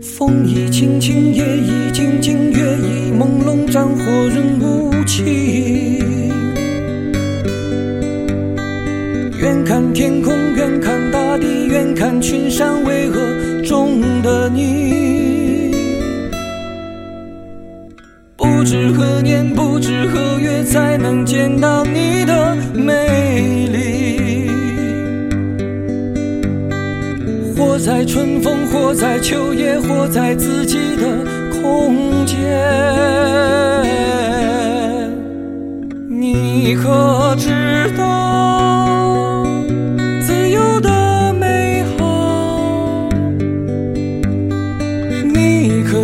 风已轻轻，夜已静静，月已朦胧，战火仍无情。远看天空，看群山巍峨中的你。不知何年，不知何月，才能见到你的美丽。活在春风，活在秋叶，活在自己的空间。你可知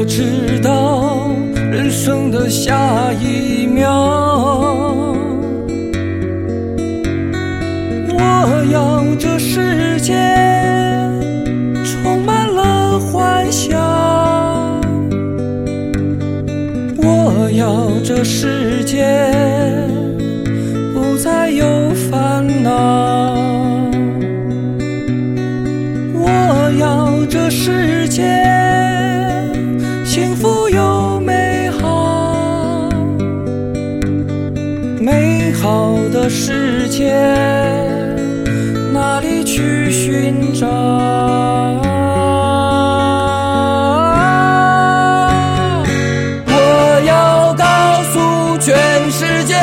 知道人生的下一秒？我要这世界。充满了欢笑，我要这世界不再有烦恼，我要这世幸福又美好美好的世界哪里去寻找？我要告诉全世界